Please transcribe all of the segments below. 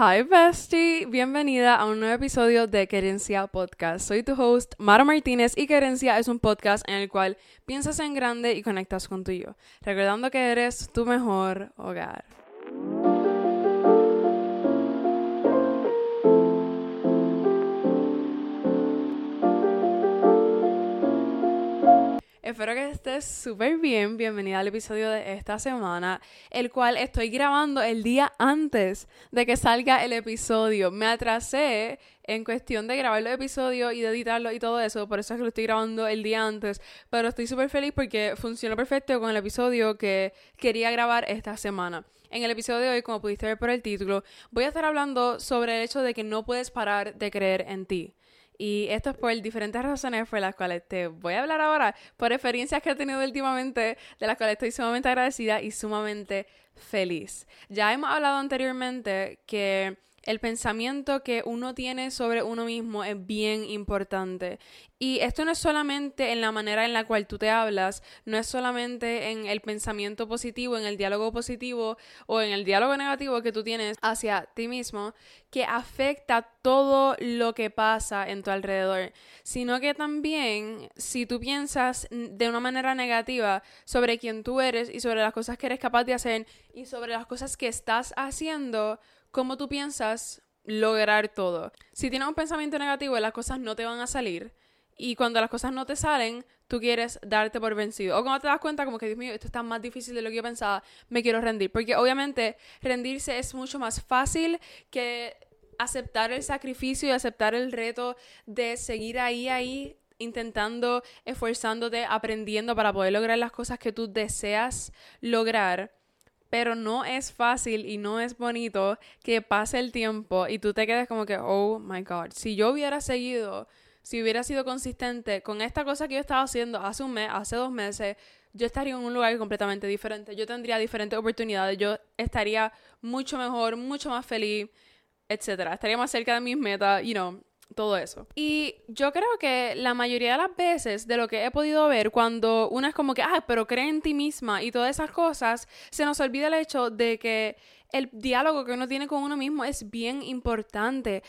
Hi bestie, bienvenida a un nuevo episodio de Querencia Podcast. Soy tu host, Mara Martínez, y Querencia es un podcast en el cual piensas en grande y conectas con tu yo, recordando que eres tu mejor hogar. Espero que estés súper bien. Bienvenida al episodio de esta semana, el cual estoy grabando el día antes de que salga el episodio. Me atrasé en cuestión de grabar los episodios y de editarlo y todo eso, por eso es que lo estoy grabando el día antes, pero estoy súper feliz porque funcionó perfecto con el episodio que quería grabar esta semana. En el episodio de hoy, como pudiste ver por el título, voy a estar hablando sobre el hecho de que no puedes parar de creer en ti. Y esto es por diferentes razones por las cuales te voy a hablar ahora, por experiencias que he tenido últimamente, de las cuales estoy sumamente agradecida y sumamente feliz. Ya hemos hablado anteriormente que el pensamiento que uno tiene sobre uno mismo es bien importante. Y esto no es solamente en la manera en la cual tú te hablas, no es solamente en el pensamiento positivo, en el diálogo positivo o en el diálogo negativo que tú tienes hacia ti mismo, que afecta todo lo que pasa en tu alrededor, sino que también si tú piensas de una manera negativa sobre quién tú eres y sobre las cosas que eres capaz de hacer y sobre las cosas que estás haciendo, cómo tú piensas lograr todo. Si tienes un pensamiento negativo, las cosas no te van a salir. Y cuando las cosas no te salen, tú quieres darte por vencido. O cuando te das cuenta como que, Dios mío, esto está más difícil de lo que yo pensaba, me quiero rendir. Porque obviamente rendirse es mucho más fácil que aceptar el sacrificio y aceptar el reto de seguir ahí, ahí, intentando, esforzándote, aprendiendo para poder lograr las cosas que tú deseas lograr pero no es fácil y no es bonito que pase el tiempo y tú te quedes como que, oh my god, si yo hubiera seguido, si hubiera sido consistente con esta cosa que yo estaba haciendo hace un mes, hace dos meses, yo estaría en un lugar completamente diferente, yo tendría diferentes oportunidades, yo estaría mucho mejor, mucho más feliz, etcétera, estaría más cerca de mis metas, you know, todo eso. Y yo creo que la mayoría de las veces de lo que he podido ver cuando una es como que, ah, pero cree en ti misma y todas esas cosas, se nos olvida el hecho de que el diálogo que uno tiene con uno mismo es bien importante.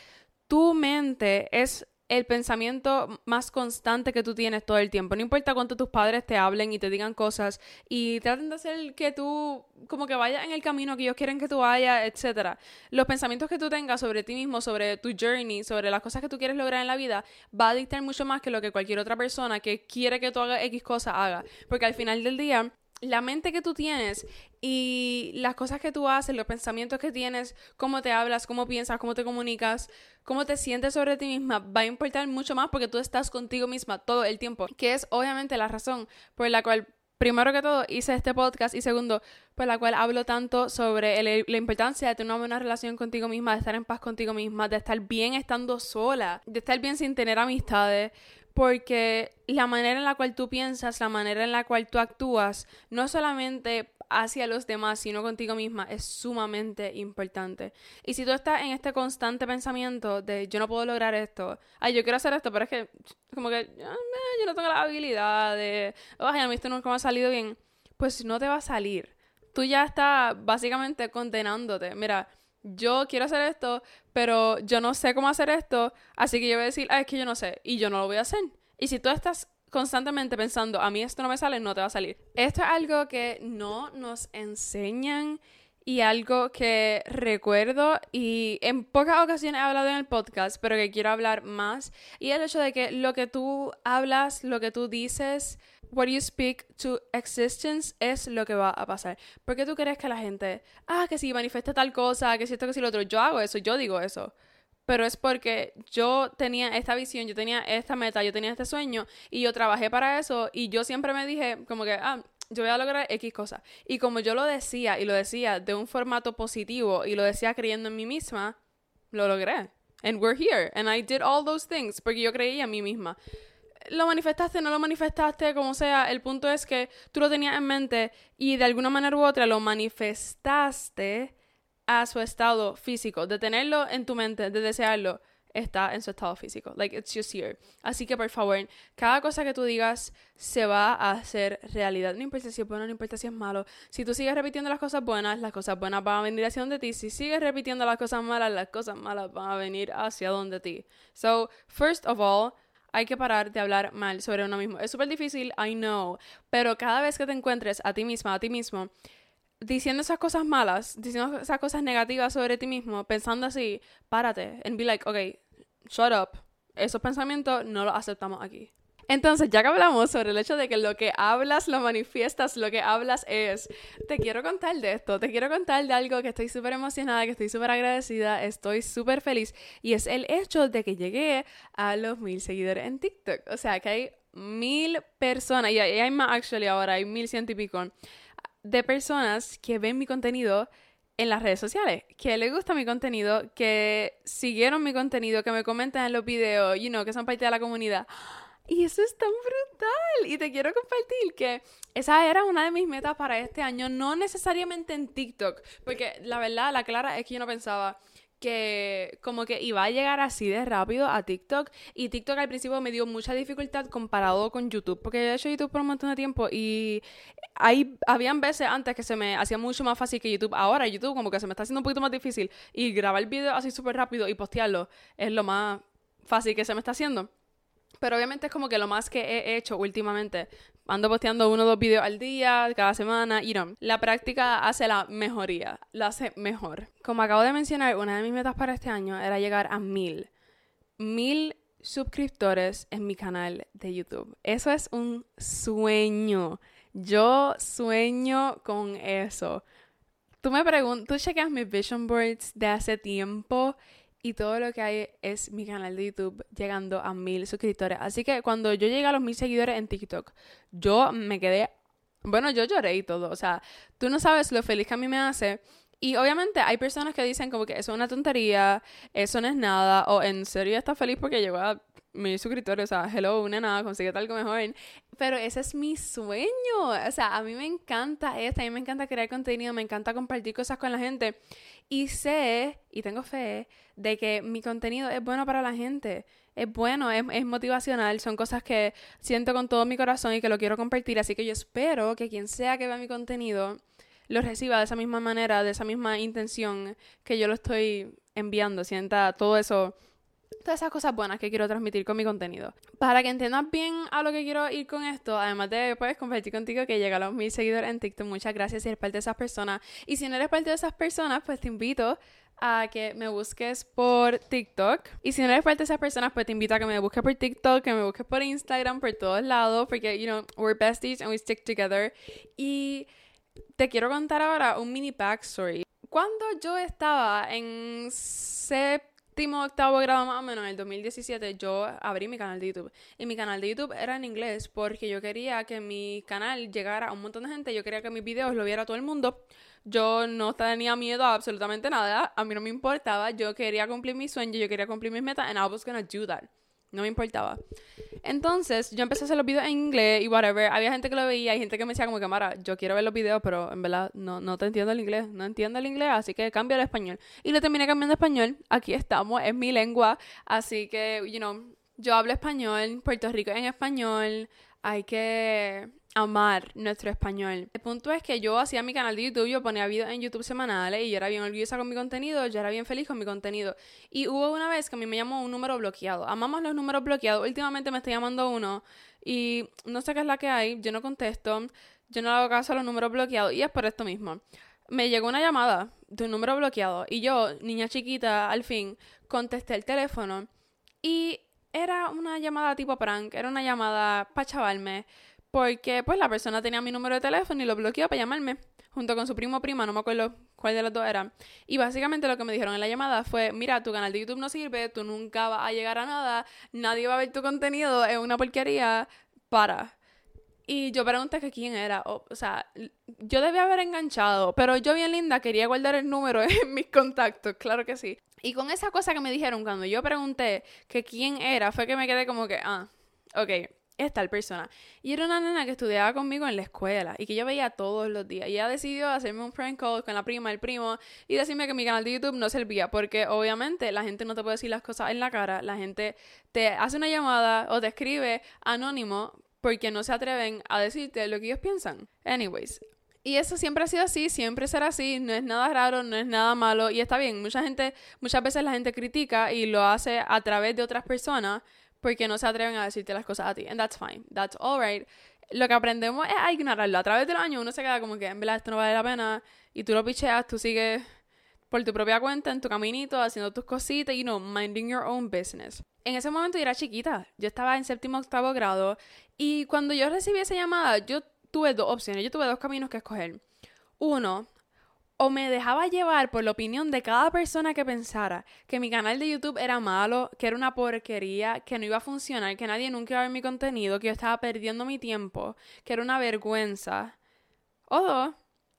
Tu mente es el pensamiento más constante que tú tienes todo el tiempo. No importa cuánto tus padres te hablen y te digan cosas y traten de hacer que tú como que vayas en el camino que ellos quieren que tú vayas, etc. Los pensamientos que tú tengas sobre ti mismo, sobre tu journey, sobre las cosas que tú quieres lograr en la vida, va a dictar mucho más que lo que cualquier otra persona que quiere que tú hagas X cosa haga. Porque al final del día, la mente que tú tienes y las cosas que tú haces, los pensamientos que tienes, cómo te hablas, cómo piensas, cómo te comunicas, cómo te sientes sobre ti misma, va a importar mucho más porque tú estás contigo misma todo el tiempo, que es obviamente la razón por la cual, primero que todo, hice este podcast y segundo, por la cual hablo tanto sobre la importancia de tener una buena relación contigo misma, de estar en paz contigo misma, de estar bien estando sola, de estar bien sin tener amistades, porque la manera en la cual tú piensas, la manera en la cual tú actúas, no solamente hacia los demás, sino contigo misma, es sumamente importante. Y si tú estás en este constante pensamiento de yo no puedo lograr esto, ay, yo quiero hacer esto, pero es que como que ah, yo no tengo la habilidad de, ay, a mí esto nunca me ha salido bien, pues no te va a salir. Tú ya estás básicamente condenándote. Mira, yo quiero hacer esto, pero yo no sé cómo hacer esto, así que yo voy a decir, ah, es que yo no sé, y yo no lo voy a hacer. Y si tú estás constantemente pensando, a mí esto no me sale, no te va a salir. Esto es algo que no nos enseñan y algo que recuerdo y en pocas ocasiones he hablado en el podcast, pero que quiero hablar más, y el hecho de que lo que tú hablas, lo que tú dices, what you speak to existence es lo que va a pasar. ¿Por qué tú crees que la gente, ah, que si manifiesta tal cosa, que si esto, que si lo otro, yo hago eso, yo digo eso? Pero es porque yo tenía esta visión, yo tenía esta meta, yo tenía este sueño y yo trabajé para eso y yo siempre me dije como que, ah, yo voy a lograr X cosa. Y como yo lo decía y lo decía de un formato positivo y lo decía creyendo en mí misma, lo logré. And we're here. And I did all those things porque yo creía en mí misma lo manifestaste, no lo manifestaste, como sea, el punto es que tú lo tenías en mente y de alguna manera u otra lo manifestaste a su estado físico, de tenerlo en tu mente, de desearlo. está en su estado físico. Like, it's just here. Así que, por favor, cada cosa que tú digas se va a hacer realidad. No importa si es bueno, no importa si es malo. Si tú sigues repitiendo las cosas buenas, las cosas buenas van a venir hacia donde ti. Si sigues repitiendo las cosas malas, las cosas malas van a venir hacia donde ti. So, first of all, hay que parar de hablar mal sobre uno mismo. Es súper difícil, I know. Pero cada vez que te encuentres a ti misma, a ti mismo, diciendo esas cosas malas, diciendo esas cosas negativas sobre ti mismo, pensando así, párate and be like, ok, shut up. Esos pensamientos no los aceptamos aquí. Entonces, ya que hablamos sobre el hecho de que lo que hablas lo manifiestas, lo que hablas es, te quiero contar de esto, te quiero contar de algo que estoy súper emocionada, que estoy súper agradecida, estoy súper feliz, y es el hecho de que llegué a los mil seguidores en TikTok. O sea, que hay mil personas, y hay más actually ahora, hay mil ciento y pico, de personas que ven mi contenido en las redes sociales, que les gusta mi contenido, que siguieron mi contenido, que me comentan en los videos, you know, que son parte de la comunidad. Y eso es tan brutal. Y te quiero compartir que esa era una de mis metas para este año, no necesariamente en TikTok, porque la verdad, la clara es que yo no pensaba que como que iba a llegar así de rápido a TikTok y TikTok al principio me dio mucha dificultad comparado con YouTube porque yo he hecho YouTube por un montón de tiempo y hay habían veces antes que se me hacía mucho más fácil que YouTube. Ahora YouTube como que se me está haciendo un poquito más difícil y grabar el video así súper rápido y postearlo es lo más fácil que se me está haciendo pero obviamente es como que lo más que he hecho últimamente. Ando posteando uno o dos videos al día, cada semana, y no. La práctica hace la mejoría, la hace mejor. Como acabo de mencionar, una de mis metas para este año era llegar a mil. Mil suscriptores en mi canal de YouTube. Eso es un sueño. Yo sueño con eso. Tú me preguntas, tú chequeas mis vision boards de hace tiempo y todo lo que hay es mi canal de YouTube llegando a mil suscriptores. Así que cuando yo llegué a los mil seguidores en TikTok, yo me quedé, bueno, yo lloré y todo. O sea, tú no sabes lo feliz que a mí me hace. Y obviamente hay personas que dicen como que eso es una tontería, eso no es nada, o en serio estás feliz porque llegó a mil suscriptores, o sea, hello, nena, consigue algo mejor. Pero ese es mi sueño, o sea, a mí me encanta esto, a mí me encanta crear contenido, me encanta compartir cosas con la gente. Y sé, y tengo fe, de que mi contenido es bueno para la gente. Es bueno, es, es, motivacional, son cosas que siento con todo mi corazón y que lo quiero compartir. Así que yo espero que quien sea que vea mi contenido lo reciba de esa misma manera, de esa misma intención que yo lo estoy enviando. Sienta todo eso todas esas cosas buenas que quiero transmitir con mi contenido. Para que entiendas bien a lo que quiero ir con esto, además de pues, compartir contigo que llega a los mil seguidores en TikTok, muchas gracias si eres parte de esas personas. Y si no eres parte de esas personas, pues te invito a que me busques por TikTok. Y si no eres parte de esas personas, pues te invito a que me busques por TikTok, que me busques por Instagram, por todos lados, porque, you know, we're besties and we stick together. Y te quiero contar ahora un mini backstory. Cuando yo estaba en sep octavo grado más o menos, en el 2017, yo abrí mi canal de YouTube. Y mi canal de YouTube era en inglés porque yo quería que mi canal llegara a un montón de gente. Yo quería que mis videos lo viera todo el mundo. Yo no tenía miedo a absolutamente nada. A mí no me importaba. Yo quería cumplir mis sueños, yo quería cumplir mis metas. And I was gonna do that. No me importaba. Entonces, yo empecé a hacer los videos en inglés y whatever. Había gente que lo veía, hay gente que me decía como que, Mara, yo quiero ver los videos, pero en verdad no, no te entiendo el inglés. No entiendo el inglés, así que cambio al español. Y le terminé cambiando a español. Aquí estamos, es mi lengua. Así que, you know, yo hablo español, Puerto Rico en español. Hay que amar nuestro español. El punto es que yo hacía mi canal de YouTube, yo ponía videos en YouTube semanales y yo era bien orgullosa con mi contenido, yo era bien feliz con mi contenido. Y hubo una vez que a mí me llamó un número bloqueado. Amamos los números bloqueados. Últimamente me está llamando uno y no sé qué es la que hay, yo no contesto, yo no hago caso a los números bloqueados y es por esto mismo. Me llegó una llamada de un número bloqueado y yo, niña chiquita, al fin contesté el teléfono y era una llamada tipo prank, era una llamada para chavarme porque pues la persona tenía mi número de teléfono y lo bloqueó para llamarme, junto con su primo o prima, no me acuerdo cuál de los dos era. Y básicamente lo que me dijeron en la llamada fue, mira, tu canal de YouTube no sirve, tú nunca vas a llegar a nada, nadie va a ver tu contenido, es una porquería, para. Y yo pregunté que quién era. O, o, sea, yo debía haber enganchado, pero yo bien linda quería guardar el número en mis contactos, claro que sí. Y con esa cosa que me dijeron cuando yo pregunté que quién era, fue que me quedé como que, ah, ok, es tal persona. Y era una nena que estudiaba conmigo en la escuela y que yo veía todos los días. Y ella decidió hacerme un prank call con la prima, el primo, y decirme que mi canal de YouTube no servía. Porque obviamente la gente no te puede decir las cosas en la cara. La gente te hace una llamada o te escribe anónimo porque no se atreven a decirte lo que ellos piensan. Anyways, y eso siempre ha sido así, siempre será así, no es nada raro, no es nada malo y está bien. Mucha gente, muchas veces la gente critica y lo hace a través de otras personas porque no se atreven a decirte las cosas a ti. And that's fine, that's alright. Lo que aprendemos es a ignorarlo. A través de los años uno se queda como que en verdad esto no vale la pena y tú lo picheas, tú sigues por tu propia cuenta, en tu caminito, haciendo tus cositas, you know, minding your own business. En ese momento yo era chiquita, yo estaba en séptimo octavo grado y cuando yo recibí esa llamada, yo tuve dos opciones, yo tuve dos caminos que escoger. Uno, o me dejaba llevar por la opinión de cada persona que pensara que mi canal de YouTube era malo, que era una porquería, que no iba a funcionar, que nadie nunca iba a ver mi contenido, que yo estaba perdiendo mi tiempo, que era una vergüenza. O dos,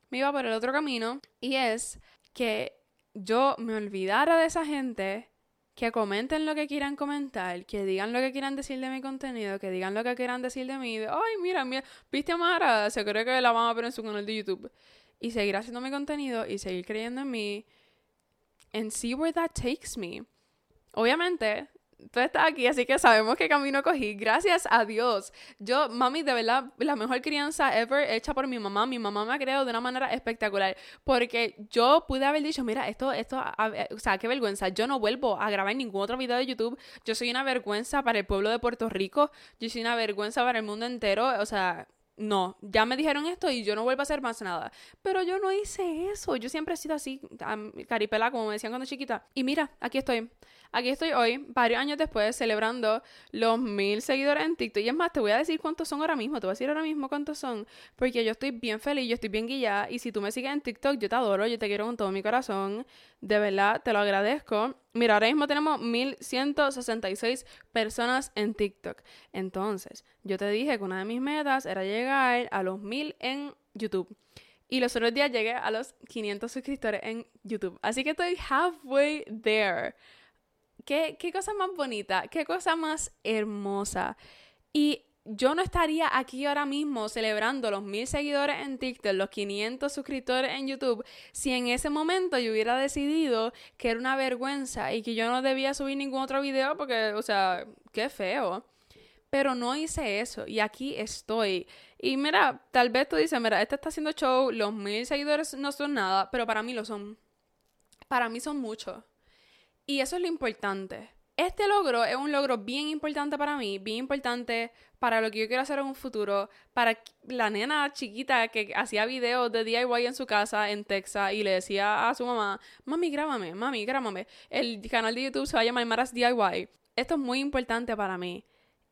me iba por el otro camino y es que yo me olvidara de esa gente que comenten lo que quieran comentar, que digan lo que quieran decir de mi contenido, que digan lo que quieran decir de mí. Ay, mira, mira, viste a Mara, se cree que la van a ver en su canal de YouTube. Y seguir haciendo mi contenido y seguir creyendo en mí. And see where that takes me. Obviamente, tú estás aquí, así que sabemos qué camino cogí. Gracias a Dios. Yo, mami, de verdad, la mejor crianza ever hecha por mi mamá. Mi mamá me ha creado de una manera espectacular. Porque yo pude haber dicho, mira, esto, esto, o sea, qué vergüenza. Yo no vuelvo a grabar ningún otro video de YouTube. Yo soy una vergüenza para el pueblo de Puerto Rico. Yo soy una vergüenza para el mundo entero. O sea, no, ya me dijeron esto y yo no vuelvo a hacer más nada. Pero yo no hice eso. Yo siempre he sido así, caripela, como me decían cuando chiquita. Y mira, aquí estoy. Aquí estoy hoy, varios años después, celebrando los mil seguidores en TikTok. Y es más, te voy a decir cuántos son ahora mismo. Te voy a decir ahora mismo cuántos son. Porque yo estoy bien feliz, yo estoy bien guillada. Y si tú me sigues en TikTok, yo te adoro, yo te quiero con todo mi corazón. De verdad, te lo agradezco. Mira, ahora mismo tenemos 1166 personas en TikTok. Entonces, yo te dije que una de mis metas era llegar a los mil en YouTube. Y los otros días llegué a los 500 suscriptores en YouTube. Así que estoy halfway there. ¿Qué, cosa más bonita, qué cosa más hermosa. Y yo no estaría aquí ahora mismo celebrando los mil seguidores en TikTok, los 500 suscriptores en YouTube, si en ese momento yo hubiera decidido que era una vergüenza y que yo no debía subir ningún otro video porque, o sea, qué feo. Pero no hice eso y aquí estoy. Y mira, tal vez tú dices, mira, este está haciendo show, los mil seguidores no son nada, pero para mí lo son. Para mí son muchos. Y eso es lo importante. Este logro es un logro bien importante para mí, bien importante para lo que yo quiero hacer en un futuro, para la nena chiquita que hacía videos de DIY en su casa en Texas y le decía a su mamá, mami, grábame, mami, grábame. El canal de YouTube se va a llamar Maras DIY. Esto es muy importante para mí.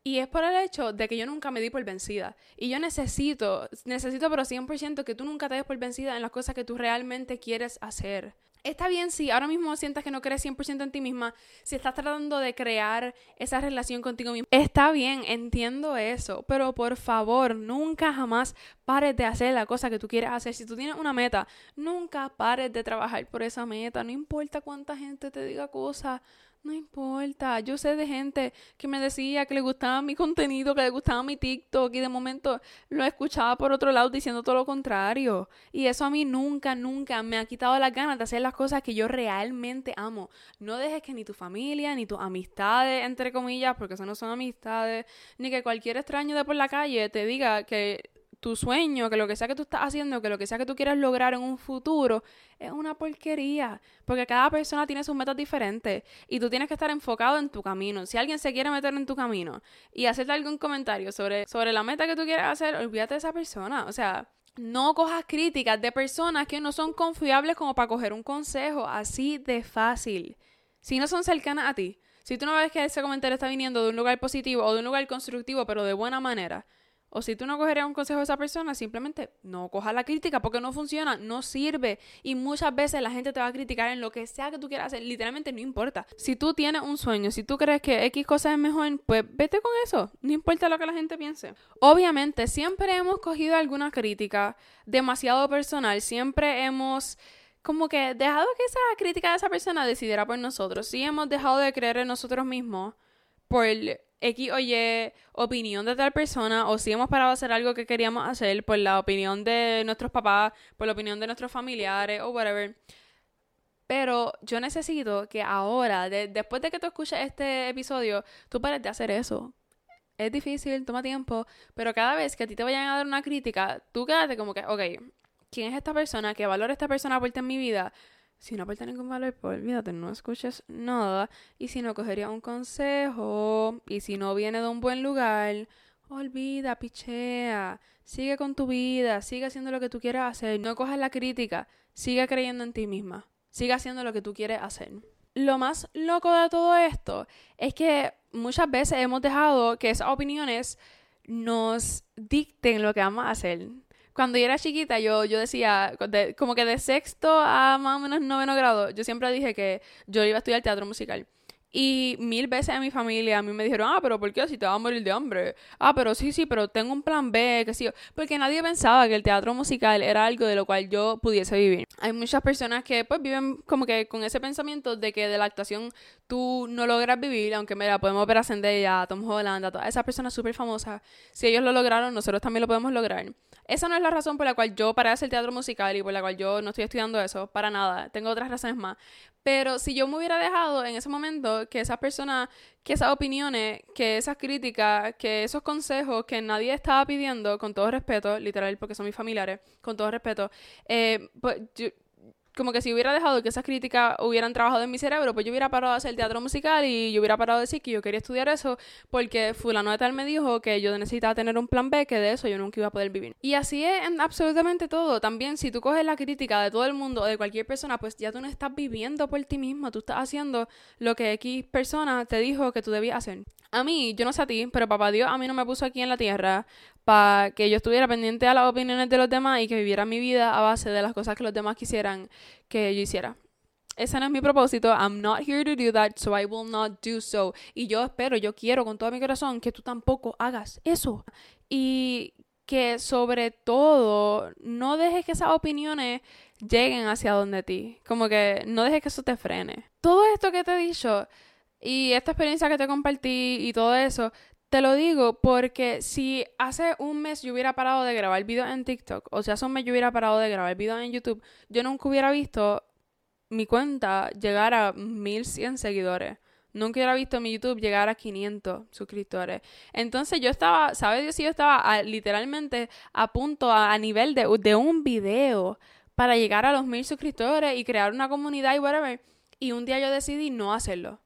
Y es por el hecho de que yo nunca me di por vencida. Y yo necesito, necesito pero 100% que tú nunca te des por vencida en las cosas que tú realmente quieres hacer. Está bien si ahora mismo sientas que no crees 100% en ti misma, si estás tratando de crear esa relación contigo misma. Está bien, entiendo eso, pero por favor, nunca jamás pares de hacer la cosa que tú quieres hacer. Si tú tienes una meta, nunca pares de trabajar por esa meta, no importa cuánta gente te diga cosas. No importa, yo sé de gente que me decía que le gustaba mi contenido, que le gustaba mi TikTok y de momento lo escuchaba por otro lado diciendo todo lo contrario. Y eso a mí nunca, nunca me ha quitado las ganas de hacer las cosas que yo realmente amo. No dejes que ni tu familia, ni tus amistades, entre comillas, porque eso no son amistades, ni que cualquier extraño de por la calle te diga que tu sueño, que lo que sea que tú estás haciendo, que lo que sea que tú quieras lograr en un futuro, es una porquería. Porque cada persona tiene sus metas diferentes y tú tienes que estar enfocado en tu camino. Si alguien se quiere meter en tu camino y hacerte algún comentario sobre, sobre la meta que tú quieres hacer, olvídate de esa persona. O sea, no cojas críticas de personas que no son confiables como para coger un consejo así de fácil. Si no son cercanas a ti. Si tú no ves que ese comentario está viniendo de un lugar positivo o de un lugar constructivo, pero de buena manera, o si tú no cogerías un consejo de esa persona, simplemente no cojas la crítica porque no funciona, no sirve. Y muchas veces la gente te va a criticar en lo que sea que tú quieras hacer. Literalmente no importa. Si tú tienes un sueño, si tú crees que X cosa es mejor, pues vete con eso. No importa lo que la gente piense. Obviamente, siempre hemos cogido alguna crítica demasiado personal. Siempre hemos como que dejado que esa crítica de esa persona decidiera por nosotros. Sí hemos dejado de creer en nosotros mismos por X o Y opinión de tal persona o si hemos parado a hacer algo que queríamos hacer por la opinión de nuestros papás, por la opinión de nuestros familiares o whatever. Pero yo necesito que ahora, después de que tú escuches este episodio, tú pares de hacer eso. Es difícil, toma tiempo, pero cada vez que a ti te vayan a dar una crítica, tú quédate como que, ok, ¿quién es esta persona? ¿Qué valor esta persona aporta en mi vida? Si no aporta ningún valor, pues olvídate, no escuches nada. Y si no cogería un consejo, y si no viene de un buen lugar, olvida, pichea. Sigue con tu vida, sigue haciendo lo que tú quieras hacer. No cojas la crítica, sigue creyendo en ti misma. Sigue haciendo lo que tú quieres hacer. Lo más loco de todo esto es que muchas veces hemos dejado que esas opiniones nos dicten lo que vamos a hacer cuando yo era chiquita, yo, yo decía, como que de sexto a más o menos noveno grado, yo siempre dije que yo iba a estudiar teatro musical. Y mil veces en mi familia a mí me dijeron, ah, pero ¿por qué si te vas a morir de hambre? Ah, pero sí, sí, pero tengo un plan B, que sí. Porque nadie pensaba que el teatro musical era algo de lo cual yo pudiese vivir. Hay muchas personas que pues viven como que con ese pensamiento de que de la actuación tú no logras vivir, aunque mira, podemos ver a Zendaya, a Tom Holland, a todas esas personas súper famosas. Si ellos lo lograron, nosotros también lo podemos lograr. Esa no es la razón por la cual yo paré de hacer teatro musical y por la cual yo no estoy estudiando eso, para nada. Tengo otras razones más. Pero si yo me hubiera dejado en ese momento que esas personas, que esas opiniones, que esas críticas, que esos consejos que nadie estaba pidiendo, con todo respeto, literal, porque son mis familiares, con todo respeto, eh, pues yo, como que si hubiera dejado que esas críticas hubieran trabajado en mi cerebro, pues yo hubiera parado de hacer teatro musical y yo hubiera parado de decir que yo quería estudiar eso porque fulano de tal me dijo que yo necesitaba tener un plan B, que de eso yo nunca iba a poder vivir. Y así es en absolutamente todo. También si tú coges la crítica de todo el mundo o de cualquier persona, pues ya tú no estás viviendo por ti mismo, tú estás haciendo lo que X persona te dijo que tú debías hacer. A mí, yo no sé a ti, pero papá Dios a mí no me puso aquí en la tierra para que yo estuviera pendiente a las opiniones de los demás y que viviera mi vida a base de las cosas que los demás quisieran que yo hiciera. Ese no es mi propósito. I'm not here to do that, so I will not do so. Y yo espero, yo quiero con todo mi corazón que tú tampoco hagas eso. Y que sobre todo no dejes que esas opiniones lleguen hacia donde ti. Como que no dejes que eso te frene. Todo esto que te he dicho y esta experiencia que te compartí y todo eso, te lo digo porque si hace un mes yo hubiera parado de grabar videos en TikTok, o si hace un mes yo hubiera parado de grabar videos en YouTube, yo nunca hubiera visto mi cuenta llegar a 1100 seguidores. Nunca hubiera visto mi YouTube llegar a 500 suscriptores. Entonces yo estaba, ¿sabes Dios? Yo estaba literalmente a punto, a, nivel de, de, un video para llegar a los 1000 suscriptores y crear una comunidad y whatever. Y un día yo decidí no hacerlo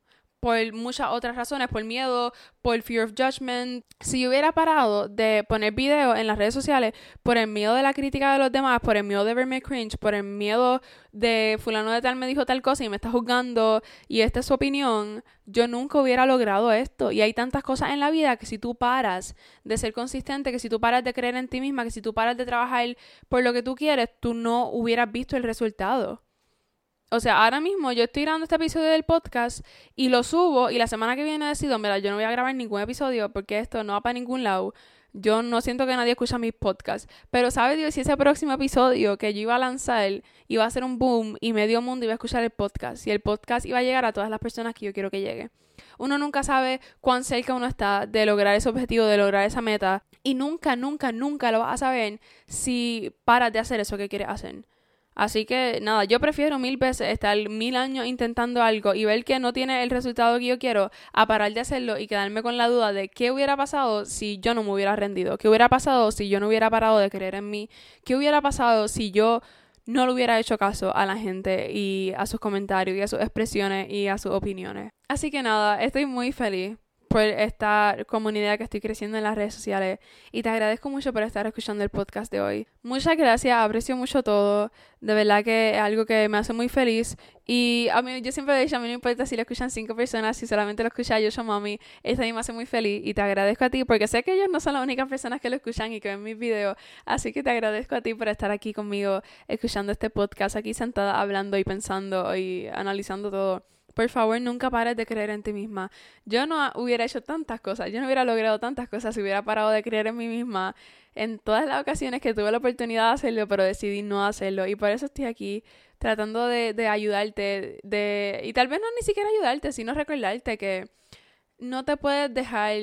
por muchas otras razones, por miedo, por fear of judgment. Si yo hubiera parado de poner videos en las redes sociales por el miedo de la crítica de los demás, por el miedo de verme cringe, por el miedo de fulano de tal me dijo tal cosa y me está juzgando y esta es su opinión, yo nunca hubiera logrado esto. Y hay tantas cosas en la vida que si tú paras de ser consistente, que si tú paras de creer en ti misma, que si tú paras de trabajar por lo que tú quieres, tú no hubieras visto el resultado. O sea, ahora mismo yo estoy grabando este episodio del podcast y lo subo y la semana que viene decido, mira, yo no voy a grabar ningún episodio porque esto no va para ningún lado. Yo no siento que nadie escucha mis podcasts. Pero ¿sabes Dios si ese próximo episodio que yo iba a lanzar iba a ser un boom y medio mundo iba a escuchar el podcast? Y el podcast iba a llegar a todas las personas que yo quiero que llegue. Uno nunca sabe cuán cerca uno está de lograr ese objetivo, de lograr esa meta. Y nunca, nunca, nunca lo vas a saber si paras de hacer eso que quieres hacer. Así que nada, yo prefiero mil veces estar mil años intentando algo y ver que no tiene el resultado que yo quiero a parar de hacerlo y quedarme con la duda de qué hubiera pasado si yo no me hubiera rendido, qué hubiera pasado si yo no hubiera parado de creer en mí, qué hubiera pasado si yo no le hubiera hecho caso a la gente y a sus comentarios y a sus expresiones y a sus opiniones. Así que nada, estoy muy feliz por esta comunidad que estoy creciendo en las redes sociales. Y te agradezco mucho por estar escuchando el podcast de hoy. Muchas gracias, aprecio mucho todo, de verdad que es algo que me hace muy feliz. Y a mí yo siempre he dicho, a mí no importa si lo escuchan cinco personas, si solamente lo escucha yo, yo mami, esto a mí me hace muy feliz. Y te agradezco a ti porque sé que ellos no son las únicas personas que lo escuchan y que ven mis videos, así que te agradezco a ti por estar aquí conmigo escuchando este podcast, aquí sentada hablando y pensando y analizando todo. Por favor, nunca pares de creer en ti misma. Yo no hubiera hecho tantas cosas, yo no hubiera logrado tantas cosas si hubiera parado de creer en mí misma en todas las ocasiones que tuve la oportunidad de hacerlo, pero decidí no hacerlo. Y por eso estoy aquí tratando de, ayudarte, de, y tal vez no ni siquiera ayudarte, sino recordarte que no te puedes dejar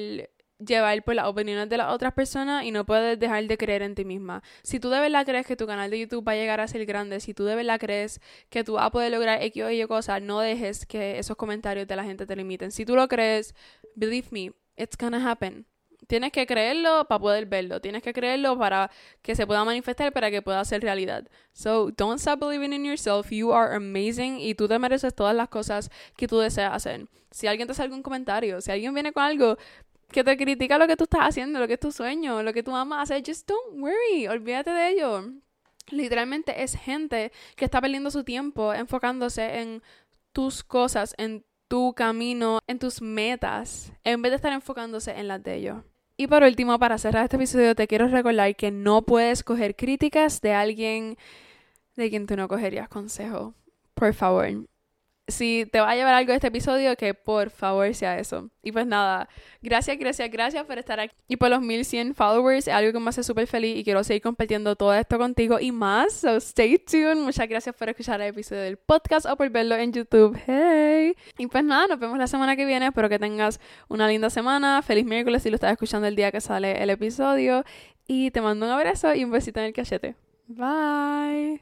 llevar por las opiniones de las otras personas y no puedes dejar de creer en ti misma. Si tú de verdad crees que tu canal de YouTube va a llegar a ser grande, si tú de verdad crees que tú vas a poder lograr X o Y cosas, no dejes que esos comentarios de la gente te limiten. Si tú lo crees, believe me, it's gonna happen. Tienes que creerlo para poder verlo. Tienes que creerlo para que se pueda manifestar, para que pueda ser realidad. So, don't stop believing in yourself. You are amazing y tú te mereces todas las cosas que tú deseas hacer. Si alguien te hace algún comentario, si alguien viene con algo, que te critica lo que tú estás haciendo, lo que es tu sueño, lo que tú amas hacer, just don't worry, olvídate de ello. Literalmente es gente que está perdiendo su tiempo enfocándose en tus cosas, en tu camino, en tus metas, en vez de estar enfocándose en las de ellos. Y por último, para cerrar este episodio, te quiero recordar que no puedes coger críticas de alguien de quien tú no cogerías consejo. Por favor si te va a llevar algo de este episodio, que por favor sea eso. Y pues nada, gracias, gracias, gracias por estar aquí. Y por los 1100 followers, es algo que me hace súper feliz y quiero seguir compartiendo todo esto contigo y más. So stay tuned. Muchas gracias por escuchar el episodio del podcast o por verlo en YouTube. Hey. Y pues nada, nos vemos la semana que viene. Espero que tengas una linda semana. Feliz miércoles si lo estás escuchando el día que sale el episodio. Y te mando un abrazo y un besito en el cachete. Bye.